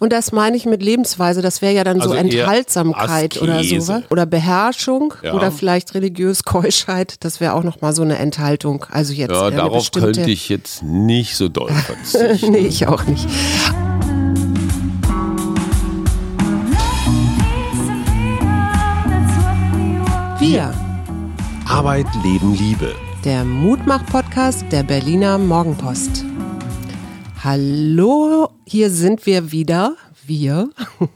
Und das meine ich mit Lebensweise, das wäre ja dann Also so Enthaltsamkeit oder sowas. Oder Beherrschung Ja. oder vielleicht religiös Keuschheit, das wäre auch nochmal so eine Enthaltung. Also jetzt Ja, eine darauf bestimmte. könnte ich jetzt nicht so doll verzichten. nee, ich auch nicht. Wir, Arbeit, Leben, Liebe. der Mutmach-Podcast der Berliner Morgenpost. Hallo, hier sind wir wieder. Wir.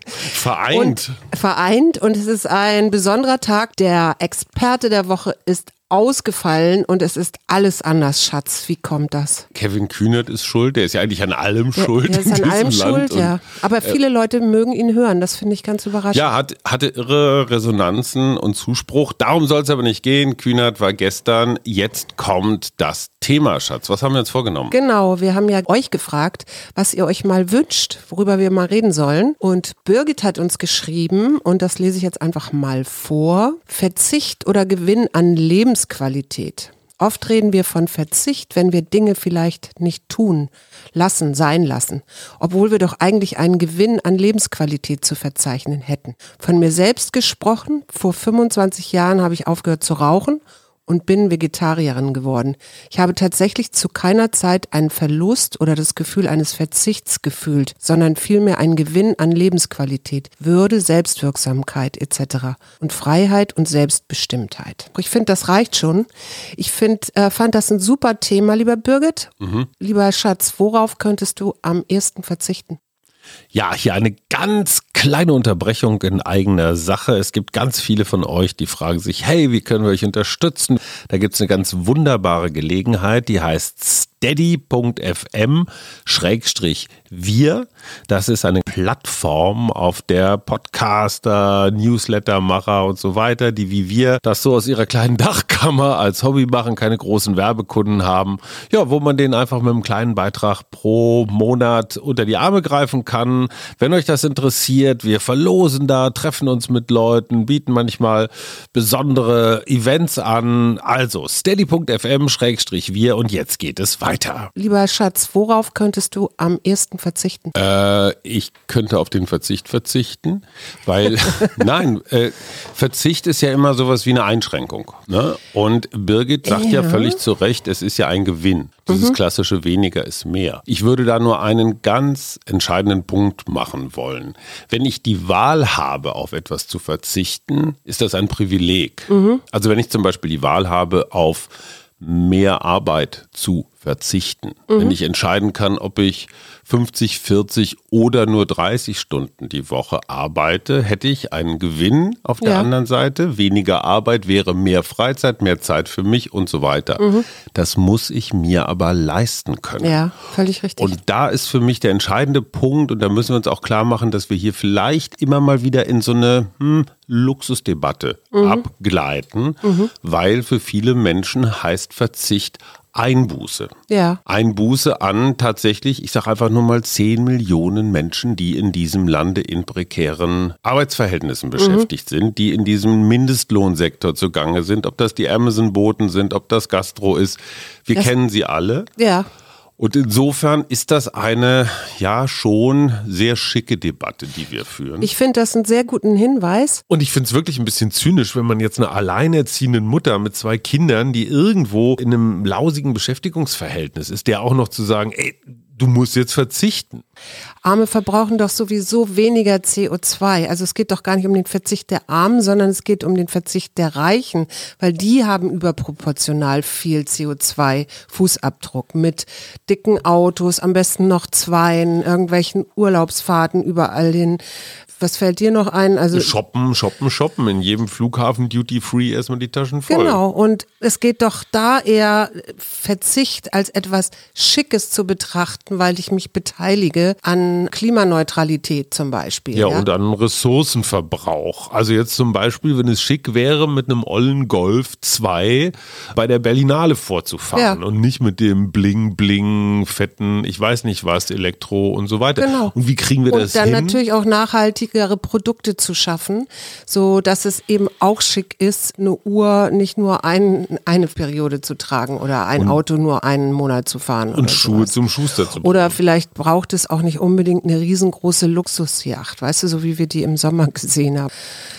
Vereint. Und vereint und es ist ein besonderer Tag. Der Experte der Woche ist ausgefallen und es ist alles anders, Schatz. Wie kommt das? Kevin Kühnert ist schuld. Der ist ja eigentlich an allem Der, schuld. der ist an allem Land. schuld, Und, äh, ja. Aber viele Leute mögen ihn hören. Das finde ich ganz überraschend. Ja, hat, hatte irre Resonanzen und Zuspruch. Darum soll es aber nicht gehen. Kühnert war gestern. Jetzt kommt das Thema, Schatz. Was haben wir uns vorgenommen? Genau, wir haben ja euch gefragt, was ihr euch mal wünscht, worüber wir mal reden sollen. Und Birgit hat uns geschrieben, und das lese ich jetzt einfach mal vor, Verzicht oder Gewinn an Lebensqualität. Oft reden wir von Verzicht, wenn wir Dinge vielleicht nicht tun, lassen, sein lassen, obwohl wir doch eigentlich einen Gewinn an Lebensqualität zu verzeichnen hätten. Von mir selbst gesprochen, vor 25 Jahren habe ich aufgehört zu rauchen und bin Vegetarierin geworden. Ich habe tatsächlich zu keiner Zeit einen Verlust oder das Gefühl eines Verzichts gefühlt, sondern vielmehr einen Gewinn an Lebensqualität, Würde, Selbstwirksamkeit etc. und Freiheit und Selbstbestimmtheit. Ich finde, das reicht schon. Ich find, äh, fand das ein super Thema, lieber Birgit. Lieber Schatz, worauf könntest du am ehesten verzichten? Ja, hier eine ganz kleine Unterbrechung in eigener Sache. Es gibt ganz viele von euch, die fragen sich, hey, wie können wir euch unterstützen? Da gibt es eine ganz wunderbare Gelegenheit, die heißt steady.fm Schrägstrich wir. Das ist eine Plattform, auf der Podcaster, Newslettermacher und so weiter, die wie wir das so aus ihrer kleinen Dachkammer als Hobby machen, keine großen Werbekunden haben. Ja, wo man denen einfach mit einem kleinen Beitrag pro Monat unter die Arme greifen kann. Wenn euch das interessiert, wir verlosen da, treffen uns mit Leuten, bieten manchmal besondere Events an. Also steady.fm Schrägstrich wir und jetzt geht es weiter. Lieber Schatz, worauf könntest du am ehesten verzichten? Äh, ich könnte auf den Verzicht verzichten, weil nein, äh, Verzicht ist ja immer sowas wie eine Einschränkung. Ne? Und Birgit sagt ja. Ja. völlig zu Recht, es ist ja ein Gewinn. Dieses klassische weniger ist mehr. Ich würde da nur einen ganz entscheidenden Punkt machen wollen. Wenn ich die Wahl habe, auf etwas zu verzichten, ist das ein Privileg. Also wenn ich zum Beispiel die Wahl habe, auf mehr Arbeit zu verzichten. Wenn ich entscheiden kann, ob ich 50, 40 oder nur 30 Stunden die Woche arbeite, hätte ich einen Gewinn auf der Ja. anderen Seite. Weniger Arbeit wäre mehr Freizeit, mehr Zeit für mich und so weiter. Das muss ich mir aber leisten können. Ja, völlig richtig. Und da ist für mich der entscheidende Punkt, und da müssen wir uns auch klar machen, dass wir hier vielleicht immer mal wieder in so eine hm, Luxusdebatte abgleiten, weil für viele Menschen heißt Verzicht Einbuße. ja. Einbuße an tatsächlich, ich sage einfach nur mal 10 Millionen Menschen, die in diesem Lande in prekären Arbeitsverhältnissen beschäftigt sind, die in diesem Mindestlohnsektor zugange sind, ob das die Amazon-Boten sind, ob das Gastro ist. Wir Das- kennen sie alle. Ja, Und insofern ist das eine ja schon sehr schicke Debatte, die wir führen. ich finde das einen sehr guten Hinweis. Und ich finde es wirklich ein bisschen zynisch, wenn man jetzt einer alleinerziehenden Mutter mit zwei Kindern, die irgendwo in einem lausigen Beschäftigungsverhältnis ist, der auch noch zu sagen, ey, du musst jetzt verzichten. Arme verbrauchen doch sowieso weniger CO2. Also es geht doch gar nicht um den Verzicht der Armen, sondern es geht um den Verzicht der Reichen, weil die haben überproportional viel CO2-Fußabdruck mit dicken Autos, am besten noch zweien, irgendwelchen Urlaubsfahrten überall hin. Was fällt dir noch ein? Also Shoppen, shoppen, shoppen. In jedem Flughafen Duty Free erstmal die Taschen voll. Genau, und es geht doch da eher Verzicht als etwas Schickes zu betrachten, weil ich mich beteilige an Klimaneutralität zum Beispiel. Ja, Ja, und an Ressourcenverbrauch. Also jetzt zum Beispiel, wenn es schick wäre, mit einem ollen Golf 2 bei der Berlinale vorzufahren Ja. und nicht mit dem Bling, Bling, fetten, ich weiß nicht was, Elektro und so weiter. Genau. Und wie kriegen wir und das dann hin? natürlich auch nachhaltigere Produkte zu schaffen, so dass es eben auch schick ist, eine Uhr nicht nur ein, eine Periode zu tragen oder ein Auto nur einen Monat zu fahren. und oder Schuhe sowas. zum Schuster zu bringen. Oder vielleicht braucht es auch nicht unbedingt eine riesengroße Luxusjacht, weißt du, so wie wir die im Sommer gesehen haben.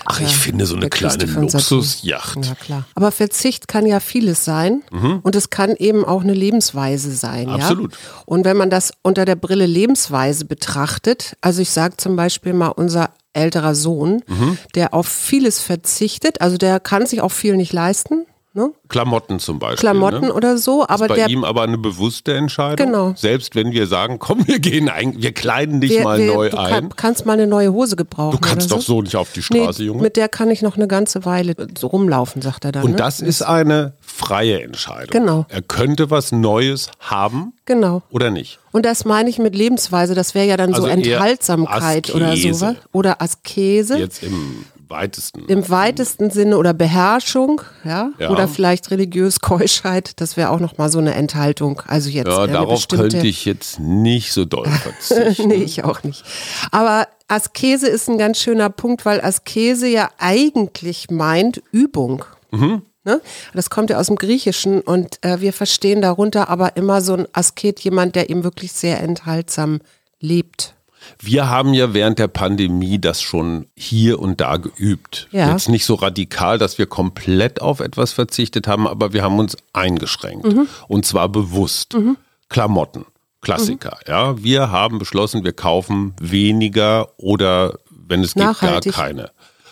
Ach, ich finde so eine kleine Luxusjacht. Ja, klar. Aber Verzicht kann ja vieles sein mhm. und es kann eben auch eine Lebensweise sein. Absolut. Ja? Und wenn man das unter der Brille Lebensweise betrachtet, also ich sage zum Beispiel mal unser älterer Sohn, mhm. der auf vieles verzichtet, also der kann sich auch viel nicht leisten, Ne? Klamotten zum Beispiel. Klamotten ne? oder so. Aber ist bei ihm aber eine bewusste Entscheidung. Genau. Selbst wenn wir sagen, komm, wir gehen ein, wir kleiden dich wir, mal wir, neu du ein. Du kannst mal eine neue Hose gebrauchen. Du kannst doch so? so nicht auf die Straße, nee, Junge. Mit der kann ich noch eine ganze Weile so rumlaufen, sagt er dann. Und ne? das ist eine freie Entscheidung. Genau. Er könnte was Neues haben. Genau. Oder nicht. Und das meine ich mit Lebensweise. Das wäre ja dann also so Enthaltsamkeit oder sowas. Oder Askese. Jetzt im weitesten. Im weitesten Sinne oder Beherrschung, ja, ja. oder vielleicht religiös Keuschheit, das wäre auch nochmal so eine Enthaltung. Also jetzt ja, darauf könnte ich jetzt nicht so doll verzichten. nee, ich auch nicht. Aber Askese ist ein ganz schöner Punkt, weil Askese ja eigentlich meint Übung. Mhm. Ne? Das kommt ja aus dem Griechischen und äh, wir verstehen darunter aber immer so ein Asket, jemand, der eben wirklich sehr enthaltsam lebt. Wir haben ja während der Pandemie das schon hier und da geübt. Ja. Jetzt nicht so radikal, dass wir komplett auf etwas verzichtet haben, aber wir haben uns eingeschränkt. Mhm. Und zwar bewusst. Mhm. Klamotten, Klassiker. Mhm. Ja, wir haben beschlossen, wir kaufen weniger oder wenn es geht, gar keine.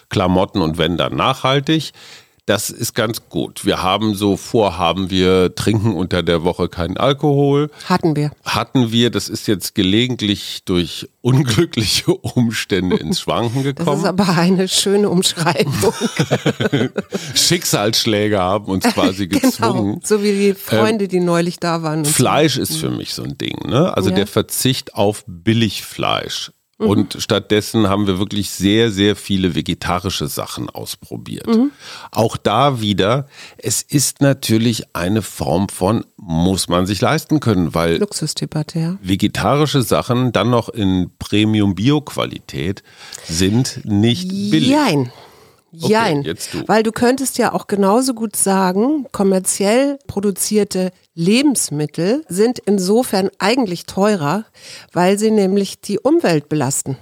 Klamotten und wenn dann nachhaltig. Das ist ganz gut. Wir haben so Vorhaben, wir trinken unter der Woche keinen Alkohol. Hatten wir. Hatten wir. Das ist jetzt gelegentlich durch unglückliche Umstände ins Schwanken gekommen. Das ist aber eine schöne Umschreibung. Schicksalsschläge haben uns quasi genau. gezwungen. Genau, so wie die Freunde, ähm, die neulich da waren. Fleisch so. ist für mich so ein Ding. Ne? Also ja. der Verzicht auf Billigfleisch Mhm. Und stattdessen haben wir wirklich sehr, sehr viele vegetarische Sachen ausprobiert. Mhm. Auch da wieder, es ist natürlich eine Form von, muss man sich leisten können, weil Luxusdebatte, ja. vegetarische Sachen dann noch in Premium-Bio-Qualität sind nicht billig. Nein. Jein, okay, weil du könntest ja auch genauso gut sagen, kommerziell produzierte Lebensmittel sind insofern eigentlich teurer, weil sie nämlich die Umwelt belasten.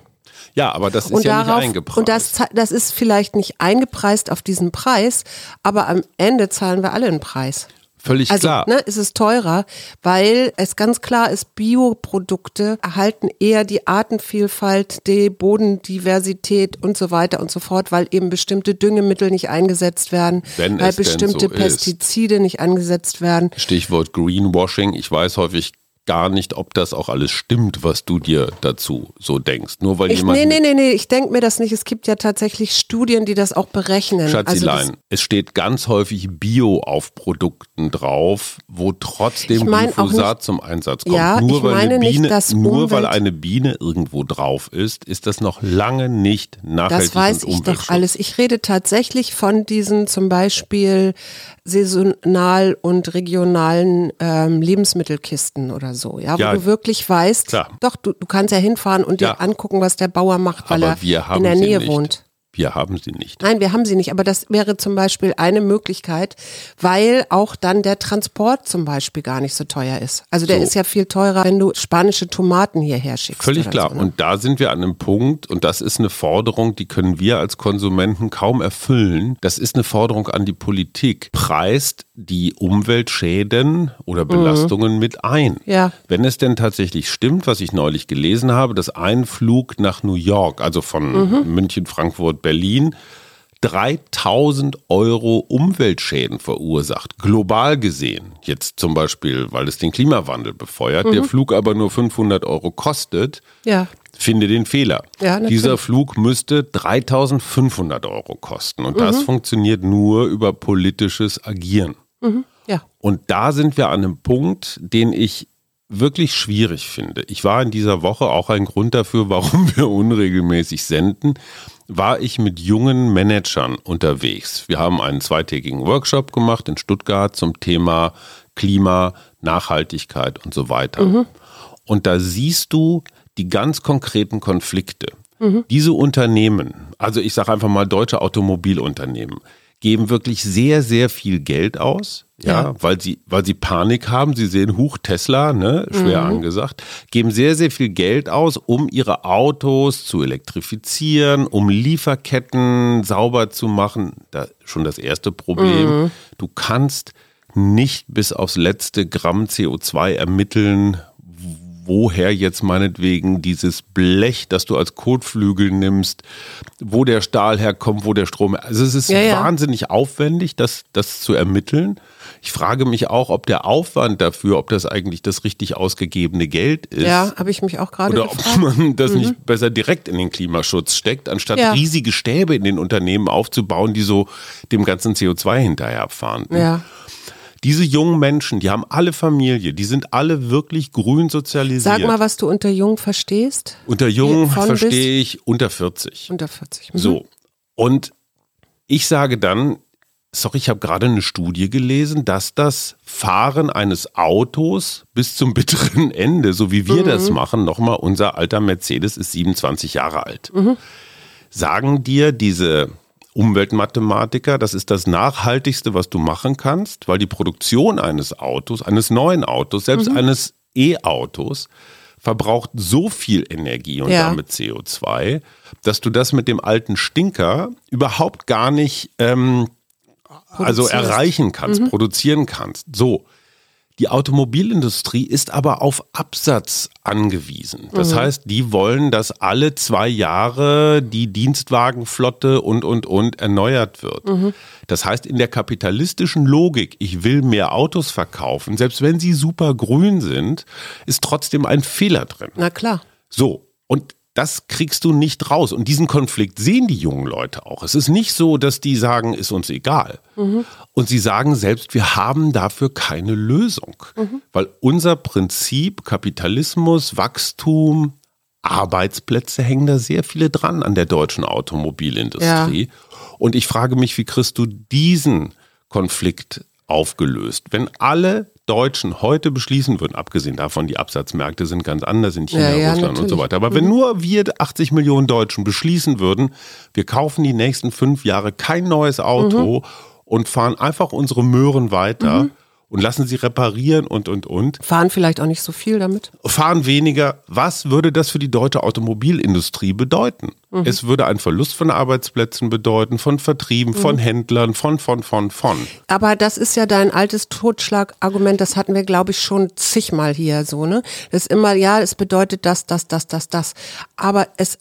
Ja, aber das ist und ja darauf, nicht eingepreist. Und das, das ist vielleicht nicht eingepreist auf diesen Preis, aber am Ende zahlen wir alle einen Preis. Völlig also, klar. Ne, ist es teurer, weil es ganz klar ist, Bioprodukte erhalten eher die Artenvielfalt, die Bodendiversität und so weiter und so fort, weil eben bestimmte Düngemittel nicht eingesetzt werden, Wenn weil bestimmte so Pestizide ist. nicht eingesetzt werden. Stichwort Greenwashing. Ich weiß häufig gar nicht, ob das auch alles stimmt, was du dir dazu so denkst. Nur weil ich, jemand. Nee, nee, nee, nee, ich denke mir das nicht. Es gibt ja tatsächlich Studien, die das auch berechnen. Schatzilein, also es steht ganz häufig Bio auf Produkten drauf, wo trotzdem Glyphosat nicht, zum Einsatz kommt. Ja, nur ich weil meine Biene, nicht, dass nur weil eine Biene irgendwo drauf ist, ist das noch lange nicht nachhaltig Das weiß ich doch alles. Ich rede tatsächlich von diesen zum Beispiel saisonal und regionalen ähm, Lebensmittelkisten oder so, ja, wo ja, du wirklich weißt, klar. doch, du, du kannst ja hinfahren und ja. dir angucken, was der Bauer macht, weil er in der Nähe wohnt. Wir haben sie nicht. Nein, wir haben sie nicht. Aber das wäre zum Beispiel eine Möglichkeit, weil auch dann der Transport zum Beispiel gar nicht so teuer ist. Also der so. ist ja viel teurer, wenn du spanische Tomaten hierher schickst. Völlig klar. So, ne? Und da sind wir an einem Punkt, und das ist eine Forderung, die können wir als Konsumenten kaum erfüllen. Das ist eine Forderung an die Politik. Preist die Umweltschäden oder Belastungen mhm. mit ein. Ja. Wenn es denn tatsächlich stimmt, was ich neulich gelesen habe, dass ein Flug nach New York, also von mhm. München, Frankfurt, Berlin 3000 Euro Umweltschäden verursacht, global gesehen. Jetzt zum Beispiel, weil es den Klimawandel befeuert, mhm. der Flug aber nur 500 Euro kostet. Ja. Finde den Fehler. Ja, Dieser Flug müsste 3500 Euro kosten. Und mhm. das funktioniert nur über politisches Agieren. Mhm. Ja. Und da sind wir an einem Punkt, den ich wirklich schwierig finde. Ich war in dieser Woche auch ein Grund dafür, warum wir unregelmäßig senden war ich mit jungen Managern unterwegs. Wir haben einen zweitägigen Workshop gemacht in Stuttgart zum Thema Klima, Nachhaltigkeit und so weiter. Mhm. Und da siehst du die ganz konkreten Konflikte. Mhm. Diese Unternehmen, also ich sage einfach mal deutsche Automobilunternehmen, geben wirklich sehr, sehr viel Geld aus. Ja, ja, weil sie, weil sie Panik haben. Sie sehen Huch Tesla, ne, schwer mhm. angesagt, geben sehr, sehr viel Geld aus, um ihre Autos zu elektrifizieren, um Lieferketten sauber zu machen. Da schon das erste Problem. Mhm. Du kannst nicht bis aufs letzte Gramm CO2 ermitteln, woher jetzt meinetwegen dieses Blech, das du als Kotflügel nimmst, wo der Stahl herkommt, wo der Strom. Also es ist ja, ja. wahnsinnig aufwendig, das, das zu ermitteln. Ich frage mich auch, ob der Aufwand dafür, ob das eigentlich das richtig ausgegebene Geld ist. Ja, habe ich mich auch gerade Oder gefragt. ob man das mhm. nicht besser direkt in den Klimaschutz steckt, anstatt ja. riesige Stäbe in den Unternehmen aufzubauen, die so dem ganzen CO2 hinterherfahren. Ja. Diese jungen Menschen, die haben alle Familie, die sind alle wirklich grün sozialisiert. Sag mal, was du unter jung verstehst. Unter jung verstehe ich unter 40. Unter 40. Mhm. So. Und ich sage dann, sorry, ich habe gerade eine Studie gelesen, dass das Fahren eines Autos bis zum bitteren Ende, so wie wir mhm. das machen, nochmal, unser alter Mercedes ist 27 Jahre alt. Mhm. Sagen dir diese Umweltmathematiker, das ist das Nachhaltigste, was du machen kannst, weil die Produktion eines Autos, eines neuen Autos, selbst mhm. eines E-Autos, verbraucht so viel Energie und ja. damit CO2, dass du das mit dem alten Stinker überhaupt gar nicht ähm, also erreichen kannst, mhm. produzieren kannst. So. Die Automobilindustrie ist aber auf Absatz angewiesen. Das mhm. heißt, die wollen, dass alle zwei Jahre die Dienstwagenflotte und, und, und erneuert wird. Mhm. Das heißt, in der kapitalistischen Logik, ich will mehr Autos verkaufen, selbst wenn sie super grün sind, ist trotzdem ein Fehler drin. Na klar. So. Und das kriegst du nicht raus. Und diesen Konflikt sehen die jungen Leute auch. Es ist nicht so, dass die sagen, ist uns egal. Mhm. Und sie sagen selbst, wir haben dafür keine Lösung. Mhm. Weil unser Prinzip, Kapitalismus, Wachstum, Arbeitsplätze hängen da sehr viele dran an der deutschen Automobilindustrie. Ja. Und ich frage mich, wie kriegst du diesen Konflikt aufgelöst? Wenn alle Deutschen heute beschließen würden, abgesehen davon, die Absatzmärkte sind ganz anders in China, ja, ja, Russland natürlich. und so weiter. Aber mhm. wenn nur wir 80 Millionen Deutschen beschließen würden, wir kaufen die nächsten fünf Jahre kein neues Auto mhm. und fahren einfach unsere Möhren weiter, mhm und lassen sie reparieren und, und, und. Fahren vielleicht auch nicht so viel damit? Fahren weniger. Was würde das für die deutsche Automobilindustrie bedeuten? Mhm. Es würde einen Verlust von Arbeitsplätzen bedeuten, von Vertrieben, mhm. von Händlern, von, von, von, von. Aber das ist ja dein altes Totschlagargument, das hatten wir, glaube ich, schon zigmal hier so, ne? Das ist immer, ja, es bedeutet das, das, das, das, das. Aber es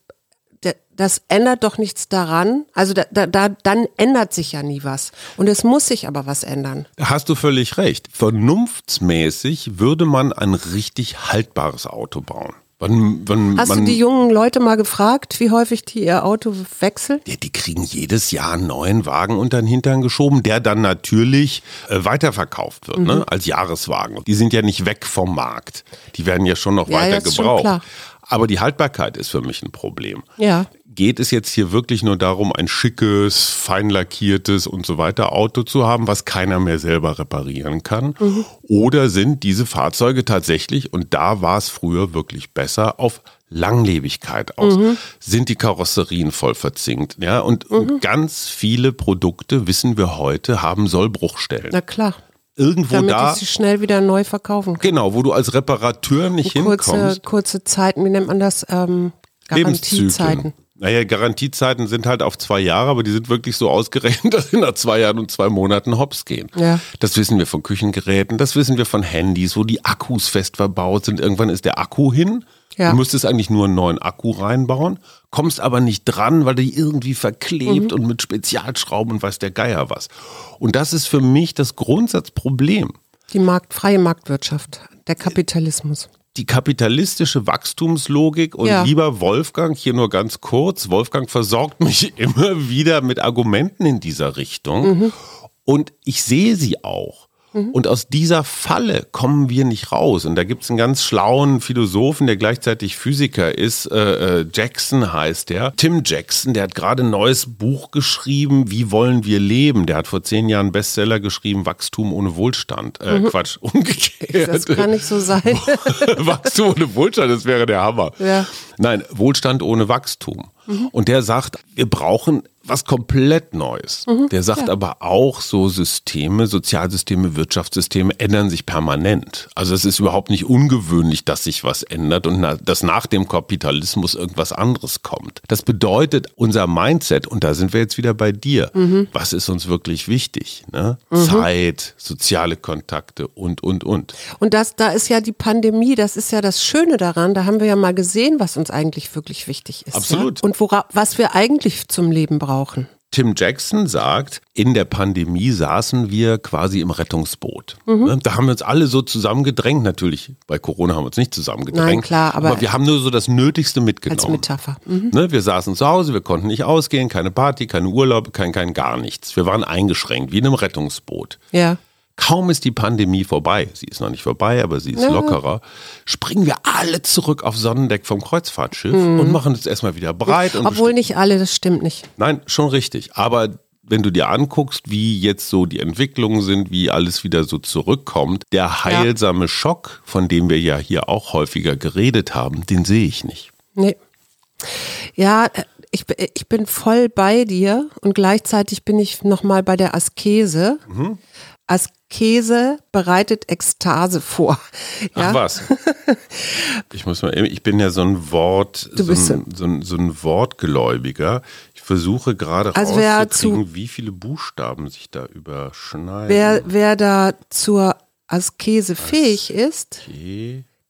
das ändert doch nichts daran. Also da, da, da, dann ändert sich ja nie was. Und es muss sich aber was ändern. Hast du völlig recht. Vernunftsmäßig würde man ein richtig haltbares Auto bauen. Wann, wann, Hast du die jungen Leute mal gefragt, wie häufig die ihr Auto wechseln? Ja, die kriegen jedes Jahr einen neuen Wagen unter den Hintern geschoben, der dann natürlich äh, weiterverkauft wird, ne, mhm. ne, als Jahreswagen. Die sind ja nicht weg vom Markt. Die werden ja schon noch ja, weiter gebraucht. Aber die Haltbarkeit ist für mich ein Problem. Ja geht es jetzt hier wirklich nur darum, ein schickes, fein lackiertes und so weiter Auto zu haben, was keiner mehr selber reparieren kann? Mhm. Oder sind diese Fahrzeuge tatsächlich, und da war es früher wirklich besser, auf Langlebigkeit aus? Mhm. Sind die Karosserien voll verzinkt? Ja, und, mhm. und ganz viele Produkte, wissen wir heute, haben Sollbruchstellen. Na klar irgendwo Damit da. Damit sie schnell wieder neu verkaufen kann. Genau, wo du als Reparateur nicht kurze, hinkommst. Kurze Zeiten, wie nennt man das? Ähm, Garantiezeiten. Naja, Garantiezeiten sind halt auf zwei Jahre, aber die sind wirklich so ausgerechnet, dass sie nach zwei Jahren und zwei Monaten hops gehen. Ja. Das wissen wir von Küchengeräten, das wissen wir von Handys, wo die Akkus fest verbaut sind. Irgendwann ist der Akku hin. Ja. Du müsstest eigentlich nur einen neuen Akku reinbauen, kommst aber nicht dran, weil die irgendwie verklebt mhm. und mit Spezialschrauben und weiß der Geier was. Und das ist für mich das Grundsatzproblem. Die Markt, freie Marktwirtschaft, der Kapitalismus die kapitalistische Wachstumslogik und ja. lieber Wolfgang, hier nur ganz kurz, Wolfgang versorgt mich immer wieder mit Argumenten in dieser Richtung mhm. und ich sehe sie auch. Mhm. Und aus dieser Falle kommen wir nicht raus. Und da gibt es einen ganz schlauen Philosophen, der gleichzeitig Physiker ist. Äh, äh, Jackson heißt der. Tim Jackson, der hat gerade ein neues Buch geschrieben, Wie wollen wir leben? Der hat vor zehn Jahren einen Bestseller geschrieben, Wachstum ohne Wohlstand. Äh, mhm. Quatsch, umgekehrt. Das kann nicht so sein. Wachstum ohne Wohlstand, das wäre der Hammer. Ja. Nein, Wohlstand ohne Wachstum. Mhm. Und der sagt, wir brauchen was komplett Neues. Mhm, der sagt ja. aber auch, so Systeme, Sozialsysteme, Wirtschaftssysteme ändern sich permanent. Also es ist überhaupt nicht ungewöhnlich, dass sich was ändert und na, dass nach dem Kapitalismus irgendwas anderes kommt. Das bedeutet, unser Mindset, und da sind wir jetzt wieder bei dir, mhm. was ist uns wirklich wichtig? Ne? Mhm. Zeit, soziale Kontakte und, und, und. Und das, da ist ja die Pandemie, das ist ja das Schöne daran, da haben wir ja mal gesehen, was uns eigentlich wirklich wichtig ist. Absolut. Ja? Und wora, was wir eigentlich zum Leben brauchen brauchen. Tim Jackson sagt, in der Pandemie saßen wir quasi im Rettungsboot. Mhm. Ne, da haben wir uns alle so zusammengedrängt. Natürlich, bei Corona haben wir uns nicht zusammengedrängt. Nein, klar, aber, aber wir haben nur so das Nötigste mitgenommen. Als Metapher. Mhm. Ne, wir saßen zu Hause, wir konnten nicht ausgehen, keine Party, keine Urlaub, kein, kein gar nichts. Wir waren eingeschränkt, wie in einem Rettungsboot. Ja. Kaum ist die Pandemie vorbei, sie ist noch nicht vorbei, aber sie ist ja. lockerer, springen wir alle zurück auf Sonnendeck vom Kreuzfahrtschiff mhm. und machen uns erstmal wieder breit. Obwohl nicht alle, das stimmt nicht. Nein, schon richtig. Aber wenn du dir anguckst, wie jetzt so die Entwicklungen sind, wie alles wieder so zurückkommt, der heilsame ja. Schock, von dem wir ja hier auch häufiger geredet haben, den sehe ich nicht. Nee. Ja, ich, ich bin voll bei dir und gleichzeitig bin ich nochmal bei der Askese. Mhm. Askese bereitet Ekstase vor. Ja? Ach was. Ich muss mal, ich bin ja so ein Wort, so ein, so, ein, so ein Wortgläubiger. Ich versuche gerade also rauszukriegen, wie viele Buchstaben sich da überschneiden. Wer, wer da zur Askese fähig ist,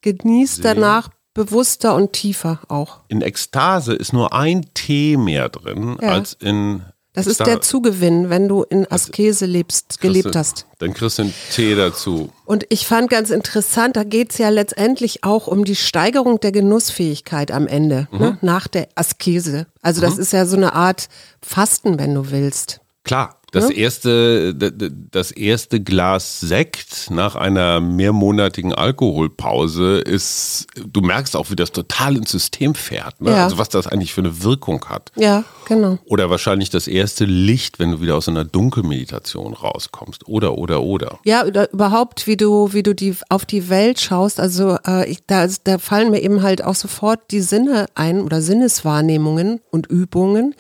genießt danach bewusster und tiefer auch. In Ekstase ist nur ein T mehr drin ja. als in das ist der Zugewinn, wenn du in Askese lebst, gelebt hast. Dann kriegst du einen Tee dazu. Und ich fand ganz interessant, da geht es ja letztendlich auch um die Steigerung der Genussfähigkeit am Ende, ne, mhm. ne, nach der Askese. Also das mhm. ist ja so eine Art Fasten, wenn du willst. Klar, das ja? erste, das erste Glas Sekt nach einer mehrmonatigen Alkoholpause ist, du merkst auch, wie das total ins System fährt. Ne? Ja. Also was das eigentlich für eine Wirkung hat. Ja, genau. Oder wahrscheinlich das erste Licht, wenn du wieder aus einer Dunkelmeditation rauskommst. Oder, oder, oder. Ja, oder überhaupt, wie du, wie du die, auf die Welt schaust. Also äh, ich, da, da fallen mir eben halt auch sofort die Sinne ein oder Sinneswahrnehmungen und Übungen,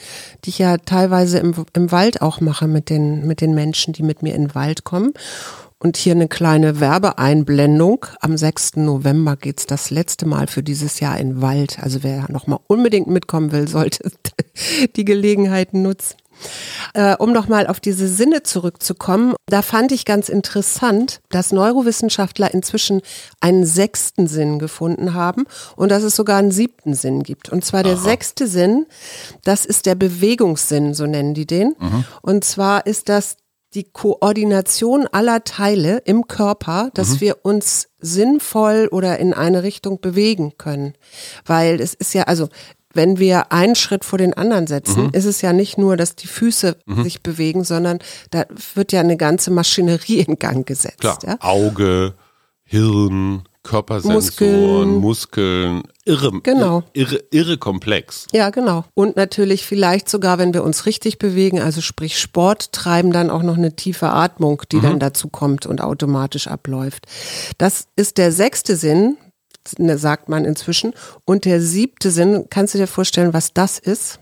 die ich ja teilweise im, im Wald auch mache mit den, mit den Menschen, die mit mir in den Wald kommen. Und hier eine kleine Werbeeinblendung. Am 6. November geht es das letzte Mal für dieses Jahr in Wald. Also wer nochmal unbedingt mitkommen will, sollte die Gelegenheit nutzen. Äh, um nochmal auf diese Sinne zurückzukommen, da fand ich ganz interessant, dass Neurowissenschaftler inzwischen einen sechsten Sinn gefunden haben und dass es sogar einen siebten Sinn gibt. Und zwar der Aha. sechste Sinn, das ist der Bewegungssinn, so nennen die den. Mhm. Und zwar ist das die Koordination aller Teile im Körper, dass mhm. wir uns sinnvoll oder in eine Richtung bewegen können. Weil es ist ja, also wenn wir einen Schritt vor den anderen setzen, mhm. ist es ja nicht nur, dass die Füße mhm. sich bewegen, sondern da wird ja eine ganze Maschinerie in Gang gesetzt. Klar. Ja? Auge, Hirn, Körpersensoren, Muskeln, Muskeln irre, genau. irre, irre komplex. Ja, genau. Und natürlich vielleicht sogar, wenn wir uns richtig bewegen, also sprich Sport treiben, dann auch noch eine tiefe Atmung, die mhm. dann dazu kommt und automatisch abläuft. Das ist der sechste Sinn, Ne, sagt man inzwischen. Und der siebte Sinn, kannst du dir vorstellen, was das ist?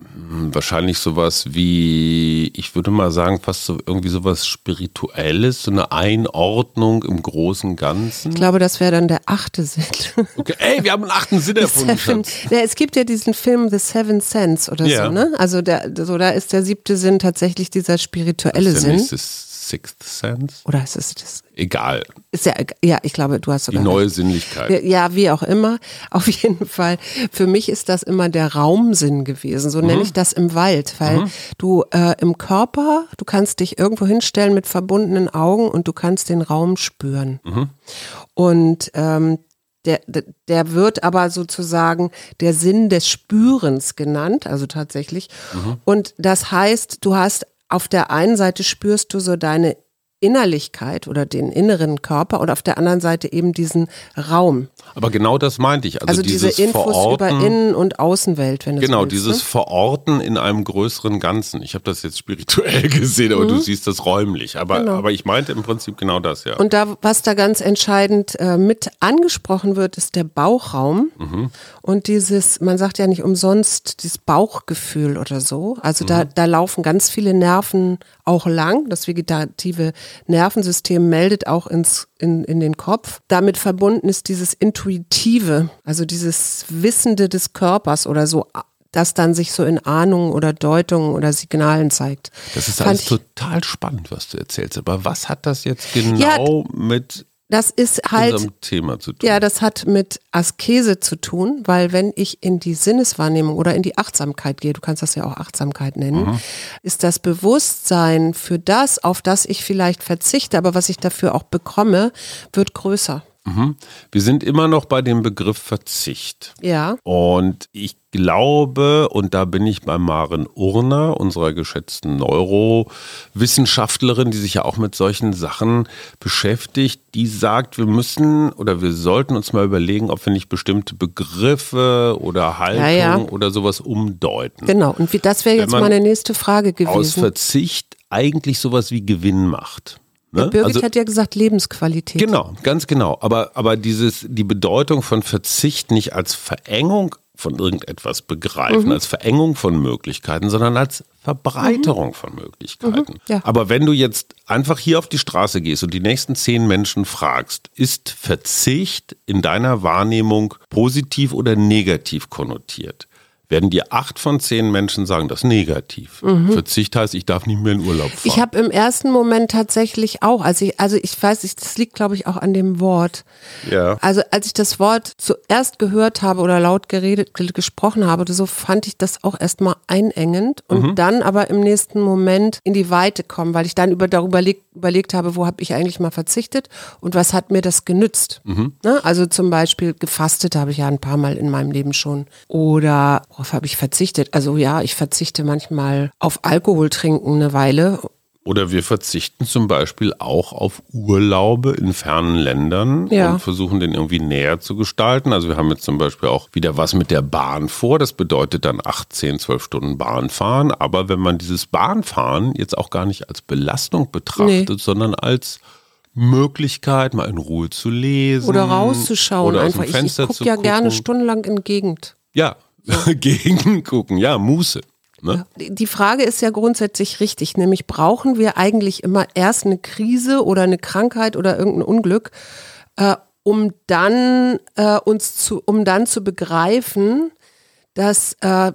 Hm, wahrscheinlich sowas wie, ich würde mal sagen, fast so irgendwie sowas Spirituelles, so eine Einordnung im großen Ganzen. Ich glaube, das wäre dann der achte Sinn. Okay, ey, wir haben einen achten Sinn erfunden. ja, es gibt ja diesen Film The Seven Sense oder ja. so, ne? Also der, so, da ist der siebte Sinn tatsächlich dieser spirituelle Sinn. Sixth Sense? Oder ist es das? Egal. Ist ja, ja, ich glaube, du hast sogar. Die neue recht. Sinnlichkeit. Ja, wie auch immer. Auf jeden Fall. Für mich ist das immer der Raumsinn gewesen. So mhm. nenne ich das im Wald, weil mhm. du äh, im Körper, du kannst dich irgendwo hinstellen mit verbundenen Augen und du kannst den Raum spüren. Mhm. Und ähm, der, der wird aber sozusagen der Sinn des Spürens genannt, also tatsächlich. Mhm. Und das heißt, du hast auf der einen Seite spürst du so deine Innerlichkeit oder den inneren Körper und auf der anderen Seite eben diesen Raum. Aber genau das meinte ich. Also, also diese Infos Verorten, über Innen- und Außenwelt, wenn du Genau, willst, dieses ne? Verorten in einem größeren Ganzen. Ich habe das jetzt spirituell gesehen, aber mhm. du siehst das räumlich. Aber, genau. aber ich meinte im Prinzip genau das, ja. Und da, was da ganz entscheidend äh, mit angesprochen wird, ist der Bauchraum. Mhm. Und dieses, man sagt ja nicht umsonst, dieses Bauchgefühl oder so. Also mhm. da, da laufen ganz viele Nerven auch lang. Das vegetative Nervensystem meldet auch ins, in, in den Kopf. Damit verbunden ist dieses Intuitive, also dieses Wissende des Körpers oder so das dann sich so in Ahnungen oder Deutungen oder Signalen zeigt. Das ist alles total spannend, was du erzählst. Aber was hat das jetzt genau ja, mit das ist halt Thema zu tun. Ja, das hat mit Askese zu tun, weil wenn ich in die Sinneswahrnehmung oder in die Achtsamkeit gehe, du kannst das ja auch Achtsamkeit nennen, mhm. ist das Bewusstsein für das, auf das ich vielleicht verzichte, aber was ich dafür auch bekomme, wird größer. Mhm. Wir sind immer noch bei dem Begriff Verzicht. Ja. Und ich glaube, und da bin ich bei Maren Urner, unserer geschätzten Neurowissenschaftlerin, die sich ja auch mit solchen Sachen beschäftigt, die sagt, wir müssen oder wir sollten uns mal überlegen, ob wir nicht bestimmte Begriffe oder Haltung ja, ja. oder sowas umdeuten. Genau, und wie, das wäre jetzt meine nächste Frage gewesen. Aus Verzicht eigentlich sowas wie Gewinn macht. Ne? Birgit also, hat ja gesagt Lebensqualität. Genau, ganz genau. Aber, aber dieses, die Bedeutung von Verzicht nicht als Verengung von irgendetwas begreifen, mhm. als Verengung von Möglichkeiten, sondern als Verbreiterung mhm. von Möglichkeiten. Mhm, ja. Aber wenn du jetzt einfach hier auf die Straße gehst und die nächsten zehn Menschen fragst, ist Verzicht in deiner Wahrnehmung positiv oder negativ konnotiert? Werden dir acht von zehn Menschen sagen, das ist negativ. Mhm. Verzicht heißt, ich darf nicht mehr in Urlaub fahren. Ich habe im ersten Moment tatsächlich auch, also ich, also ich weiß, ich, das liegt glaube ich auch an dem Wort. Ja. Also als ich das Wort zuerst gehört habe oder laut geredet, gesprochen habe, so fand ich das auch erstmal einengend und mhm. dann aber im nächsten Moment in die Weite kommen, weil ich dann über, darüber überlegt, überlegt habe, wo habe ich eigentlich mal verzichtet und was hat mir das genützt. Mhm. Ne? Also zum Beispiel gefastet habe ich ja ein paar Mal in meinem Leben schon oder worauf habe ich verzichtet? Also ja, ich verzichte manchmal auf Alkohol trinken eine Weile. Oder wir verzichten zum Beispiel auch auf Urlaube in fernen Ländern ja. und versuchen den irgendwie näher zu gestalten. Also wir haben jetzt zum Beispiel auch wieder was mit der Bahn vor. Das bedeutet dann 18, 12 Stunden Bahnfahren. Aber wenn man dieses Bahnfahren jetzt auch gar nicht als Belastung betrachtet, nee. sondern als Möglichkeit, mal in Ruhe zu lesen. Oder rauszuschauen. Oder einfach. ich, ich gucke ja gerne stundenlang in Gegend. Ja, gegengucken. Ja, Muße. Ne? Die Frage ist ja grundsätzlich richtig, nämlich brauchen wir eigentlich immer erst eine Krise oder eine Krankheit oder irgendein Unglück, äh, um dann äh, uns zu, um dann zu begreifen, dass äh,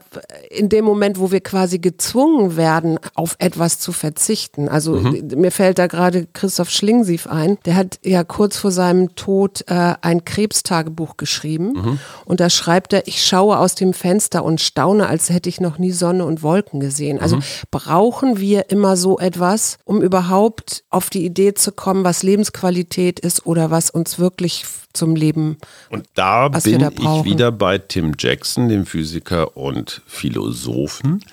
in dem Moment, wo wir quasi gezwungen werden, auf etwas zu verzichten, also mhm. mir fällt da gerade Christoph Schlingsief ein, der hat ja kurz vor seinem Tod äh, ein Krebstagebuch geschrieben mhm. und da schreibt er, ich schaue aus dem Fenster und staune, als hätte ich noch nie Sonne und Wolken gesehen. Also mhm. brauchen wir immer so etwas, um überhaupt auf die Idee zu kommen, was Lebensqualität ist oder was uns wirklich zum Leben. Und da bin da ich wieder bei Tim Jackson, dem Physiker und Philosophen.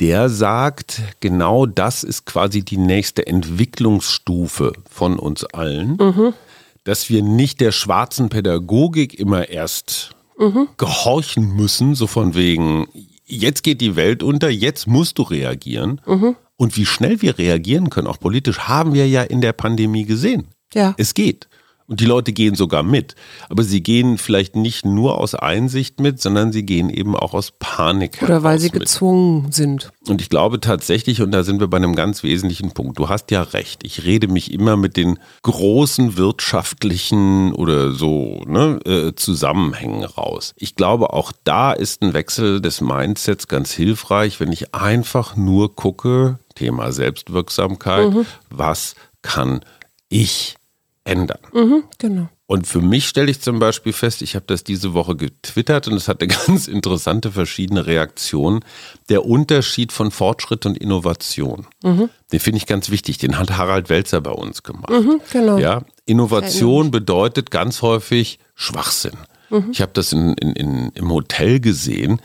Der sagt, genau das ist quasi die nächste Entwicklungsstufe von uns allen, mhm. dass wir nicht der schwarzen Pädagogik immer erst mhm. gehorchen müssen, so von wegen, jetzt geht die Welt unter, jetzt musst du reagieren. Mhm. Und wie schnell wir reagieren können, auch politisch, haben wir ja in der Pandemie gesehen. Ja. Es geht. Und die Leute gehen sogar mit. Aber sie gehen vielleicht nicht nur aus Einsicht mit, sondern sie gehen eben auch aus Panik Oder weil sie mit. gezwungen sind. Und ich glaube tatsächlich, und da sind wir bei einem ganz wesentlichen Punkt, du hast ja recht, ich rede mich immer mit den großen wirtschaftlichen oder so ne, äh, Zusammenhängen raus. Ich glaube, auch da ist ein Wechsel des Mindsets ganz hilfreich, wenn ich einfach nur gucke, Thema Selbstwirksamkeit, mhm. was kann ich ändern. Mhm, genau. Und für mich stelle ich zum Beispiel fest, ich habe das diese Woche getwittert und es hatte ganz interessante verschiedene Reaktionen. Der Unterschied von Fortschritt und Innovation, mhm. den finde ich ganz wichtig. Den hat Harald Welzer bei uns gemacht. Mhm, genau. Ja, Innovation bedeutet ganz häufig Schwachsinn. Mhm. Ich habe das in, in, in, im Hotel gesehen.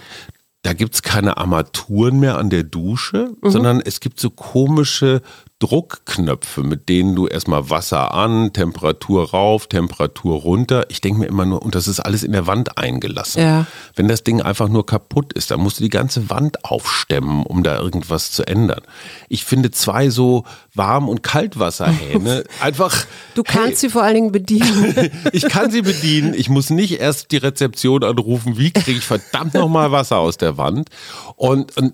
Da gibt es keine Armaturen mehr an der Dusche, mhm. sondern es gibt so komische Druckknöpfe, mit denen du erstmal Wasser an, Temperatur rauf, Temperatur runter. Ich denke mir immer nur, und das ist alles in der Wand eingelassen. Ja. Wenn das Ding einfach nur kaputt ist, dann musst du die ganze Wand aufstemmen, um da irgendwas zu ändern. Ich finde zwei so Warm- und Kaltwasserhähne einfach. Du kannst hey, sie vor allen Dingen bedienen. ich kann sie bedienen. Ich muss nicht erst die Rezeption anrufen, wie kriege ich verdammt nochmal Wasser aus der Wand. Und, und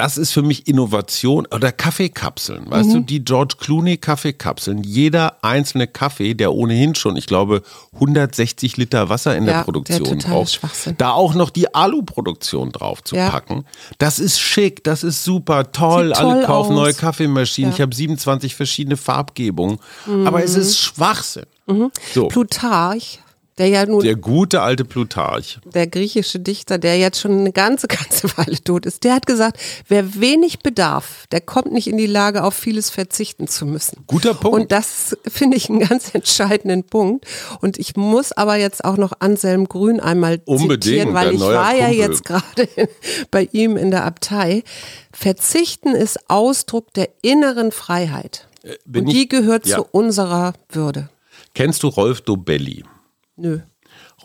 das ist für mich Innovation oder Kaffeekapseln. Weißt mhm. du, die George Clooney Kaffeekapseln. Jeder einzelne Kaffee, der ohnehin schon, ich glaube, 160 Liter Wasser in ja, der Produktion der braucht, da auch noch die Aluproduktion drauf zu ja. packen. Das ist schick, das ist super, toll. toll Alle kaufen aus. neue Kaffeemaschinen. Ja. Ich habe 27 verschiedene Farbgebungen. Mhm. Aber es ist Schwachsinn. Mhm. So. Plutarch der ja nun. Der gute alte Plutarch. Der griechische Dichter, der jetzt schon eine ganze, ganze Weile tot ist, der hat gesagt, wer wenig bedarf, der kommt nicht in die Lage, auf vieles verzichten zu müssen. Guter Punkt. Und das finde ich einen ganz entscheidenden Punkt. Und ich muss aber jetzt auch noch Anselm Grün einmal Unbedingt, zitieren, weil ich war Kumpel. ja jetzt gerade bei ihm in der Abtei. Verzichten ist Ausdruck der inneren Freiheit. Äh, bin Und die ich, gehört ja. zu unserer Würde. Kennst du Rolf Dobelli? nœud.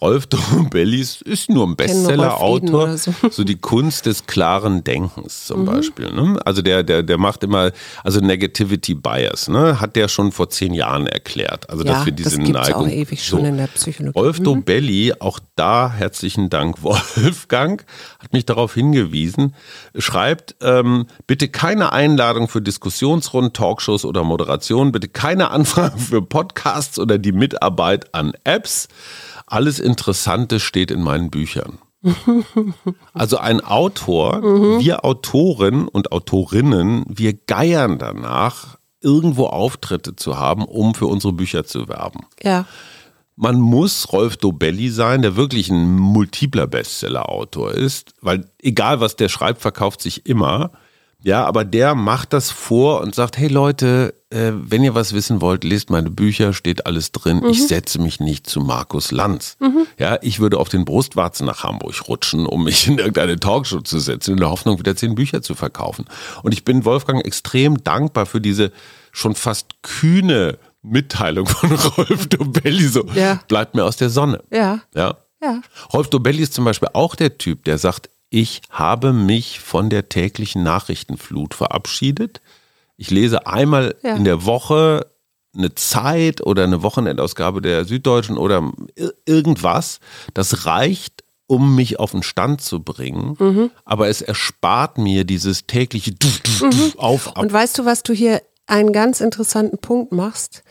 Rolf Dombellis ist nur ein Bestseller-Autor, so. so. die Kunst des klaren Denkens zum mhm. Beispiel. Ne? Also der, der, der macht immer, also Negativity Bias, ne? hat der schon vor zehn Jahren erklärt. Also ja, dass wir diese das Neigung. Auch ewig schon so. in der Psychologie. Rolf mhm. Dobelli, auch da herzlichen Dank, Wolfgang, hat mich darauf hingewiesen, schreibt, ähm, bitte keine Einladung für Diskussionsrunden, Talkshows oder Moderationen, bitte keine Anfragen für Podcasts oder die Mitarbeit an Apps. Alles Interessante steht in meinen Büchern. Also ein Autor, mhm. wir Autoren und Autorinnen, wir geiern danach, irgendwo Auftritte zu haben, um für unsere Bücher zu werben. Ja. Man muss Rolf Dobelli sein, der wirklich ein multipler Bestseller-Autor ist, weil egal was der schreibt, verkauft sich immer. Ja, aber der macht das vor und sagt, hey Leute, äh, wenn ihr was wissen wollt, lest meine Bücher, steht alles drin. Mhm. Ich setze mich nicht zu Markus Lanz. Mhm. Ja, ich würde auf den Brustwarzen nach Hamburg rutschen, um mich in irgendeine Talkshow zu setzen, in der Hoffnung, wieder zehn Bücher zu verkaufen. Und ich bin Wolfgang extrem dankbar für diese schon fast kühne Mitteilung von Rolf Dobelli. So, ja. bleibt mir aus der Sonne. Ja. Ja. Ja. Rolf Dobelli ist zum Beispiel auch der Typ, der sagt, ich habe mich von der täglichen Nachrichtenflut verabschiedet. Ich lese einmal ja. in der Woche eine Zeit oder eine Wochenendausgabe der Süddeutschen oder irgendwas. Das reicht, um mich auf den Stand zu bringen. Mhm. Aber es erspart mir dieses tägliche mhm. Auf. Ab. Und weißt du, was du hier einen ganz interessanten Punkt machst?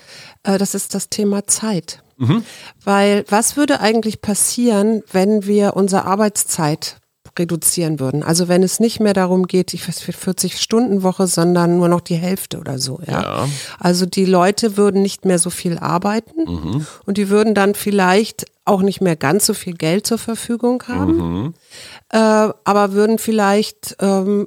Äh, das ist das Thema Zeit. Mhm. Weil was würde eigentlich passieren, wenn wir unsere Arbeitszeit reduzieren würden. Also wenn es nicht mehr darum geht, ich weiß, für 40 Stunden Woche, sondern nur noch die Hälfte oder so. Ja? ja. Also die Leute würden nicht mehr so viel arbeiten mhm. und die würden dann vielleicht auch nicht mehr ganz so viel Geld zur Verfügung haben, mhm. äh, aber würden vielleicht ähm,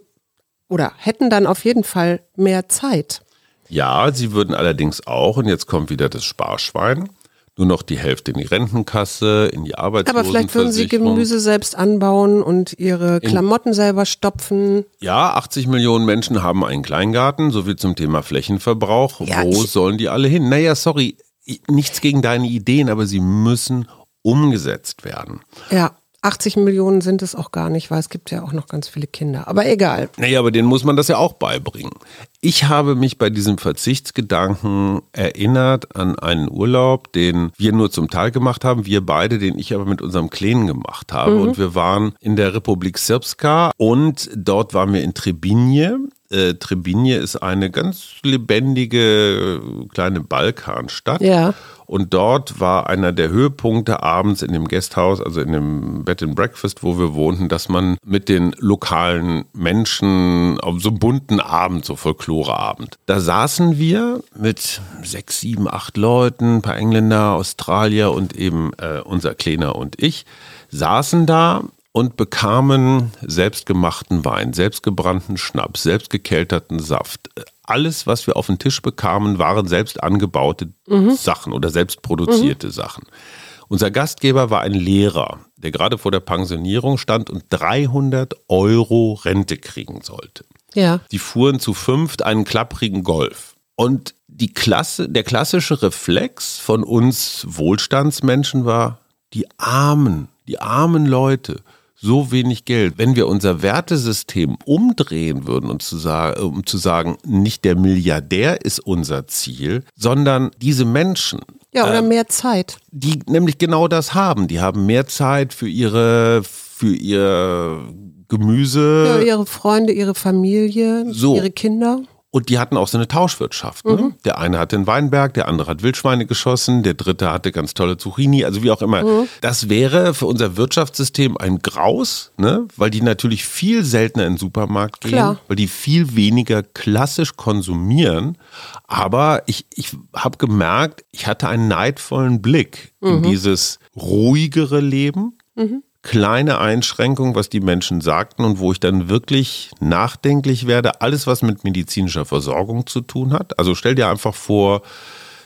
oder hätten dann auf jeden Fall mehr Zeit. Ja, sie würden allerdings auch, und jetzt kommt wieder das Sparschwein, nur noch die Hälfte in die Rentenkasse, in die Arbeitslosenversicherung. Aber vielleicht würden Sie Gemüse selbst anbauen und Ihre Klamotten in, selber stopfen. Ja, 80 Millionen Menschen haben einen Kleingarten, so viel zum Thema Flächenverbrauch. Ja, Wo sollen die alle hin? Naja, sorry, nichts gegen deine Ideen, aber sie müssen umgesetzt werden. Ja. 80 Millionen sind es auch gar nicht, weil es gibt ja auch noch ganz viele Kinder. Aber egal. Naja, aber denen muss man das ja auch beibringen. Ich habe mich bei diesem Verzichtsgedanken erinnert an einen Urlaub, den wir nur zum Teil gemacht haben, wir beide, den ich aber mit unserem Kleinen gemacht habe. Mhm. Und wir waren in der Republik Srpska und dort waren wir in Trebinje äh, Trebinje ist eine ganz lebendige äh, kleine Balkanstadt. Ja. Und dort war einer der Höhepunkte abends in dem Gasthaus, also in dem Bed and Breakfast, wo wir wohnten, dass man mit den lokalen Menschen auf so einem bunten Abend, so Folkloreabend, da saßen wir mit sechs, sieben, acht Leuten, ein paar Engländer, Australier und eben äh, unser Kleiner und ich, saßen da und bekamen selbstgemachten Wein, selbstgebrannten Schnaps, selbstgekelterten Saft. Alles, was wir auf den Tisch bekamen, waren selbst angebaute mhm. Sachen oder selbst produzierte mhm. Sachen. Unser Gastgeber war ein Lehrer, der gerade vor der Pensionierung stand und 300 Euro Rente kriegen sollte. Ja. Die fuhren zu fünft einen klapprigen Golf. Und die Klasse, der klassische Reflex von uns Wohlstandsmenschen war, die Armen, die armen Leute, so wenig Geld. Wenn wir unser Wertesystem umdrehen würden und zu sagen, um zu sagen, nicht der Milliardär ist unser Ziel, sondern diese Menschen. Ja, oder äh, mehr Zeit. Die nämlich genau das haben. Die haben mehr Zeit für ihre, für ihr Gemüse. Ja, ihre Freunde, ihre Familie, so. ihre Kinder. Und die hatten auch so eine Tauschwirtschaft. Ne? Mhm. Der eine hatte einen Weinberg, der andere hat Wildschweine geschossen, der dritte hatte ganz tolle Zucchini, also wie auch immer. Mhm. Das wäre für unser Wirtschaftssystem ein Graus, ne? weil die natürlich viel seltener in den Supermarkt gehen, Klar. weil die viel weniger klassisch konsumieren. Aber ich, ich habe gemerkt, ich hatte einen neidvollen Blick mhm. in dieses ruhigere Leben. Mhm kleine Einschränkung, was die Menschen sagten und wo ich dann wirklich nachdenklich werde, alles was mit medizinischer Versorgung zu tun hat. Also stell dir einfach vor,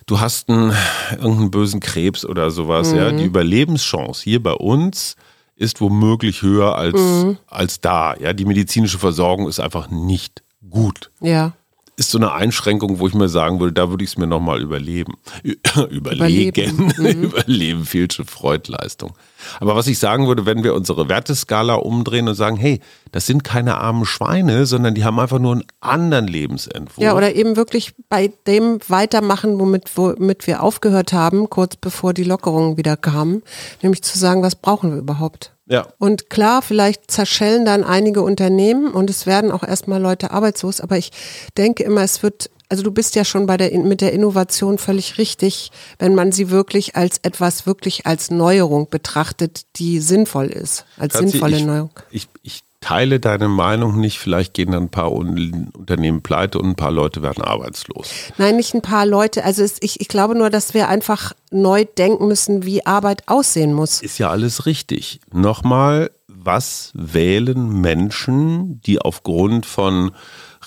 du hast einen irgendeinen bösen Krebs oder sowas, mhm. ja, die Überlebenschance hier bei uns ist womöglich höher als, mhm. als da. Ja, die medizinische Versorgung ist einfach nicht gut. Ja ist so eine Einschränkung, wo ich mir sagen würde, da würde ich es mir nochmal überleben. Überlegen. Überleben, mhm. Überleben Freudleistung. Aber was ich sagen würde, wenn wir unsere Werteskala umdrehen und sagen, hey, das sind keine armen Schweine, sondern die haben einfach nur einen anderen Lebensentwurf. Ja, oder eben wirklich bei dem weitermachen, womit, womit wir aufgehört haben, kurz bevor die Lockerungen wieder kamen, nämlich zu sagen, was brauchen wir überhaupt? Ja. Und klar, vielleicht zerschellen dann einige Unternehmen und es werden auch erstmal Leute arbeitslos, aber ich denke immer, es wird also du bist ja schon bei der, mit der Innovation völlig richtig, wenn man sie wirklich als etwas, wirklich als Neuerung betrachtet, die sinnvoll ist, als Katzi, sinnvolle ich, Neuerung. Ich, ich teile deine Meinung nicht. Vielleicht gehen dann ein paar Unternehmen pleite und ein paar Leute werden arbeitslos. Nein, nicht ein paar Leute. Also es, ich, ich glaube nur, dass wir einfach neu denken müssen, wie Arbeit aussehen muss. Ist ja alles richtig. Nochmal, was wählen Menschen, die aufgrund von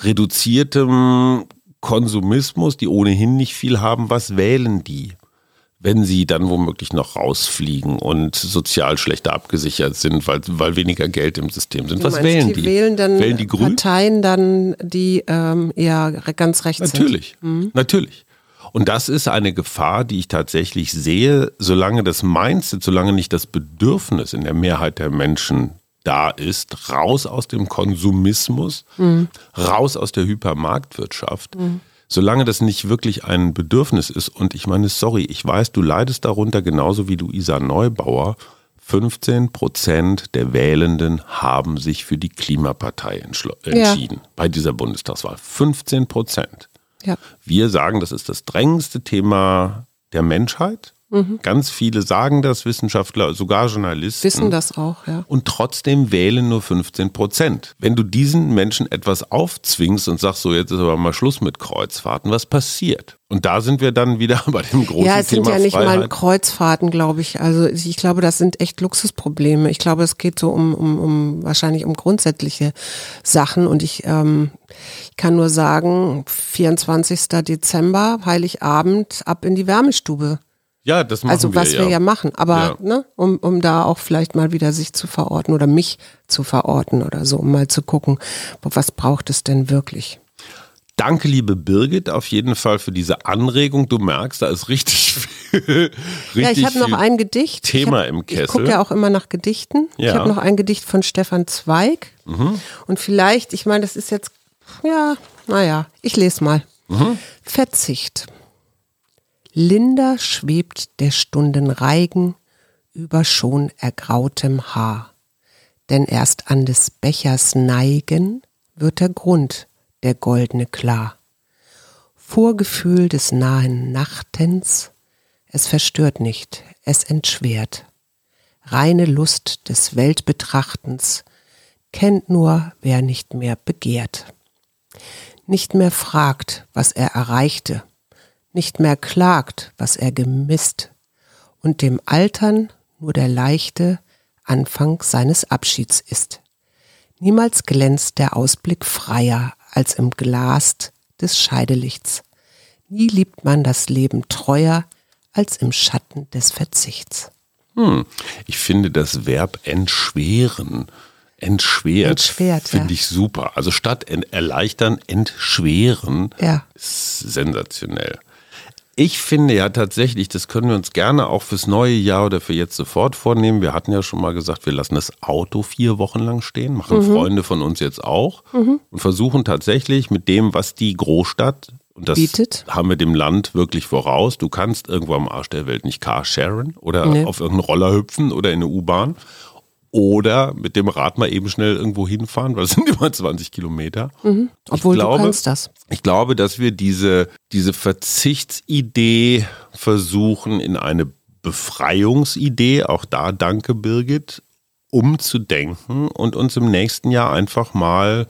reduziertem Konsumismus, die ohnehin nicht viel haben, was wählen die? Wenn sie dann womöglich noch rausfliegen und sozial schlechter abgesichert sind, weil, weil weniger Geld im System sind. Was wählen die? Die wählen dann wählen die Grün? Parteien dann, die ähm, eher ganz rechts. Natürlich, mhm. natürlich. Und das ist eine Gefahr, die ich tatsächlich sehe, solange das Mindset, solange nicht das Bedürfnis in der Mehrheit der Menschen da ist, raus aus dem Konsumismus, mhm. raus aus der Hypermarktwirtschaft. Mhm. Solange das nicht wirklich ein Bedürfnis ist, und ich meine, sorry, ich weiß, du leidest darunter genauso wie du Isa Neubauer. 15 Prozent der Wählenden haben sich für die Klimapartei entschieden ja. bei dieser Bundestagswahl. 15 Prozent. Ja. Wir sagen, das ist das drängendste Thema der Menschheit. Mhm. Ganz viele sagen das, Wissenschaftler, sogar Journalisten. Wissen das auch, ja. Und trotzdem wählen nur 15 Prozent. Wenn du diesen Menschen etwas aufzwingst und sagst, so jetzt ist aber mal Schluss mit Kreuzfahrten, was passiert? Und da sind wir dann wieder bei dem großen Thema Ja, es sind ja nicht Freiheit. mal Kreuzfahrten, glaube ich. Also ich glaube, das sind echt Luxusprobleme. Ich glaube, es geht so um, um, um wahrscheinlich um grundsätzliche Sachen. Und ich, ähm, ich kann nur sagen, 24. Dezember, Heiligabend, ab in die Wärmestube. Ja, das machen also, wir. Also was wir ja machen, aber ja. ne, um, um da auch vielleicht mal wieder sich zu verorten oder mich zu verorten oder so, um mal zu gucken, was braucht es denn wirklich. Danke, liebe Birgit, auf jeden Fall für diese Anregung. Du merkst, da ist richtig viel. richtig ja, ich habe noch ein Gedicht. Thema hab, im Kessel. Ich gucke ja auch immer nach Gedichten. Ja. Ich habe noch ein Gedicht von Stefan Zweig. Mhm. Und vielleicht, ich meine, das ist jetzt, ja, naja, ich lese mal. Mhm. Verzicht. Linder schwebt der Stunden Reigen über schon ergrautem Haar. Denn erst an des Bechers Neigen wird der Grund der goldne klar. Vorgefühl des nahen Nachtens, es verstört nicht, es entschwert. Reine Lust des Weltbetrachtens kennt nur, wer nicht mehr begehrt. Nicht mehr fragt, was er erreichte, nicht mehr klagt, was er gemisst, und dem Altern nur der leichte Anfang seines Abschieds ist. Niemals glänzt der Ausblick freier als im Glast des Scheidelichts. Nie liebt man das Leben treuer als im Schatten des Verzichts. Hm. Ich finde das Verb entschweren Entschwert. Entschwert, Finde ich super. Also statt erleichtern, entschweren ja. ist sensationell. Ich finde ja tatsächlich, das können wir uns gerne auch fürs neue Jahr oder für jetzt sofort vornehmen. Wir hatten ja schon mal gesagt, wir lassen das Auto vier Wochen lang stehen, machen mhm. Freunde von uns jetzt auch mhm. und versuchen tatsächlich mit dem, was die Großstadt und das Bietet. haben wir dem Land wirklich voraus. Du kannst irgendwo am Arsch der Welt nicht Car-sharen oder nee. auf irgendeinen Roller hüpfen oder in eine U-Bahn oder mit dem Rad mal eben schnell irgendwo hinfahren, weil es sind immer 20 Kilometer. Mhm. Obwohl glaube, du kannst das. Ich glaube, dass wir diese, diese Verzichtsidee versuchen in eine Befreiungsidee, auch da danke Birgit, umzudenken und uns im nächsten Jahr einfach mal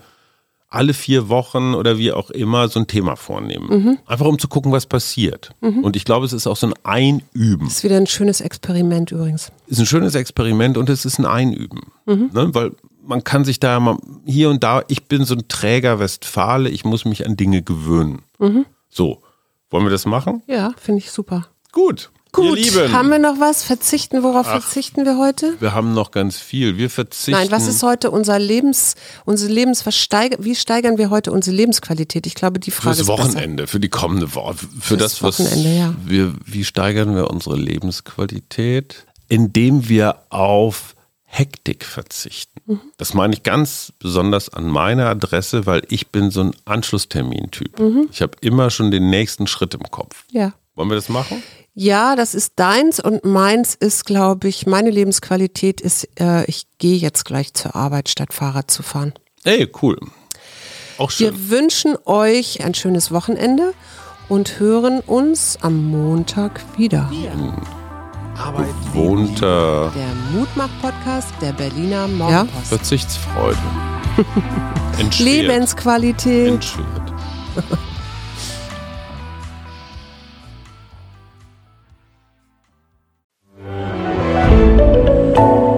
alle vier Wochen oder wie auch immer so ein Thema vornehmen. Mhm. Einfach um zu gucken, was passiert. Mhm. Und ich glaube, es ist auch so ein Einüben. Das ist wieder ein schönes Experiment übrigens. Ist ein schönes Experiment und es ist ein Einüben. Mhm. Ne? Weil man kann sich da mal hier und da, ich bin so ein Träger Westfale, ich muss mich an Dinge gewöhnen. Mhm. So, wollen wir das machen? Ja, finde ich super. Gut. Gut, haben wir noch was? Verzichten, worauf Ach, verzichten wir heute? Wir haben noch ganz viel. Wir verzichten. Nein, was ist heute unser Lebens, unsere Lebensversteiger, wie steigern wir heute unsere Lebensqualität? Ich glaube, die Frage Fürs ist Wochenende, besser. für die kommende Woche, für Fürs das, was Wochenende, ja. wir, wie steigern wir unsere Lebensqualität? Indem wir auf Hektik verzichten. Mhm. Das meine ich ganz besonders an meine Adresse, weil ich bin so ein Anschlusstermin-Typ. Mhm. Ich habe immer schon den nächsten Schritt im Kopf. Ja. Wollen wir das machen? Ja, das ist deins und meins ist, glaube ich, meine Lebensqualität ist, äh, ich gehe jetzt gleich zur Arbeit, statt Fahrrad zu fahren. Ey, cool. Auch schön. Wir wünschen euch ein schönes Wochenende und hören uns am Montag wieder. Mhm. Wohnter. Der Mutmach-Podcast der Berliner Morgenpost. Ja? Verzichtsfreude. Lebensqualität. Entschwert.